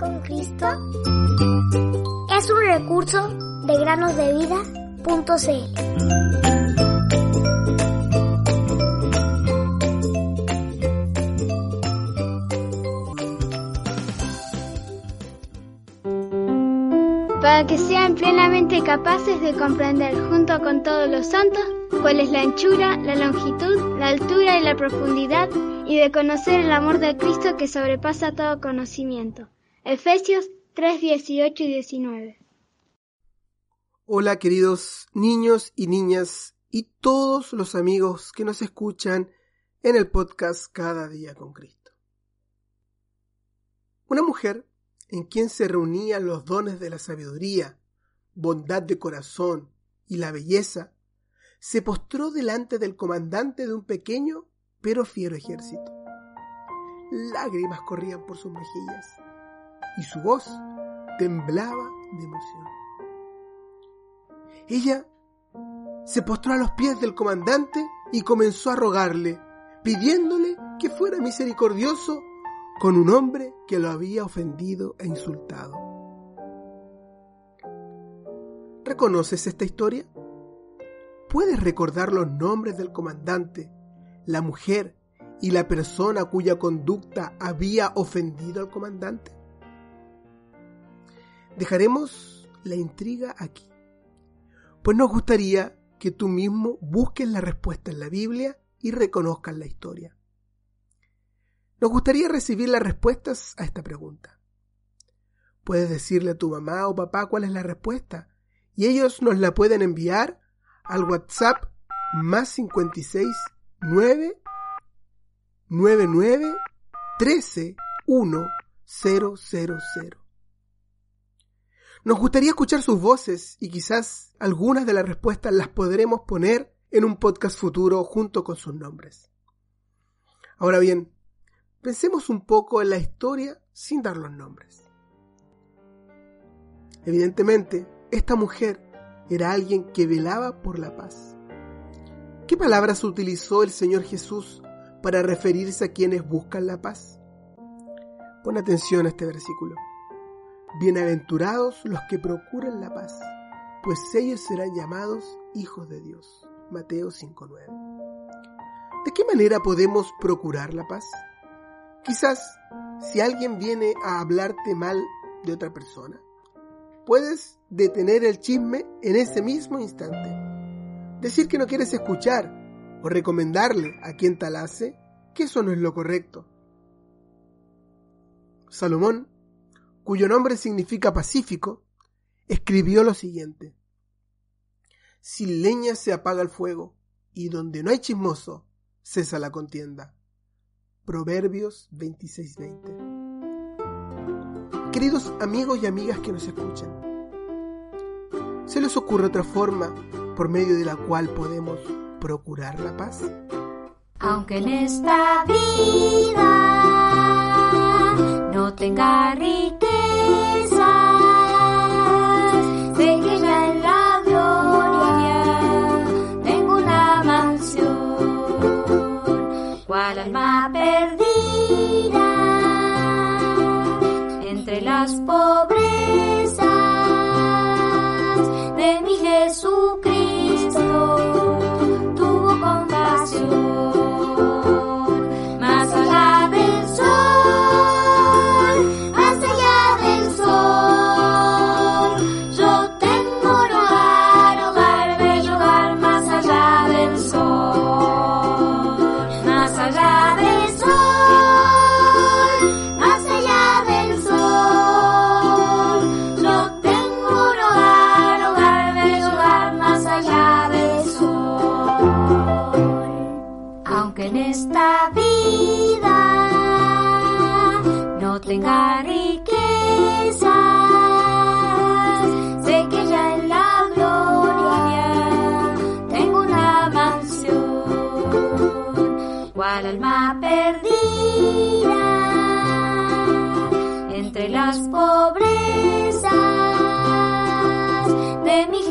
con Cristo es un recurso de granosdevida.cl. para que sean plenamente capaces de comprender junto con todos los santos cuál es la anchura, la longitud, la altura y la profundidad y de conocer el amor de Cristo que sobrepasa todo conocimiento. Efesios 3, 18 y 19. Hola queridos niños y niñas y todos los amigos que nos escuchan en el podcast Cada día con Cristo. Una mujer en quien se reunían los dones de la sabiduría, bondad de corazón y la belleza, se postró delante del comandante de un pequeño pero fiero ejército. Lágrimas corrían por sus mejillas y su voz temblaba de emoción. Ella se postró a los pies del comandante y comenzó a rogarle, pidiéndole que fuera misericordioso con un hombre que lo había ofendido e insultado. ¿Reconoces esta historia? ¿Puedes recordar los nombres del comandante, la mujer y la persona cuya conducta había ofendido al comandante? Dejaremos la intriga aquí, pues nos gustaría que tú mismo busques la respuesta en la Biblia y reconozcas la historia. Nos gustaría recibir las respuestas a esta pregunta. Puedes decirle a tu mamá o papá cuál es la respuesta y ellos nos la pueden enviar al WhatsApp más 56 9 99 13 1 000. Nos gustaría escuchar sus voces y quizás algunas de las respuestas las podremos poner en un podcast futuro junto con sus nombres. Ahora bien, Pensemos un poco en la historia sin dar los nombres. Evidentemente, esta mujer era alguien que velaba por la paz. ¿Qué palabras utilizó el Señor Jesús para referirse a quienes buscan la paz? Pon atención a este versículo. Bienaventurados los que procuran la paz, pues ellos serán llamados hijos de Dios. Mateo 5.9. ¿De qué manera podemos procurar la paz? Quizás si alguien viene a hablarte mal de otra persona, puedes detener el chisme en ese mismo instante. Decir que no quieres escuchar o recomendarle a quien tal hace que eso no es lo correcto. Salomón, cuyo nombre significa pacífico, escribió lo siguiente. Sin leña se apaga el fuego, y donde no hay chismoso, cesa la contienda. Proverbios 26:20. Queridos amigos y amigas que nos escuchan, ¿se les ocurre otra forma por medio de la cual podemos procurar la paz? Aunque en esta vida no tenga riqueza, las tenga riquezas, sé que ya en la gloria tengo una mansión, cual alma perdida entre las pobrezas de mi.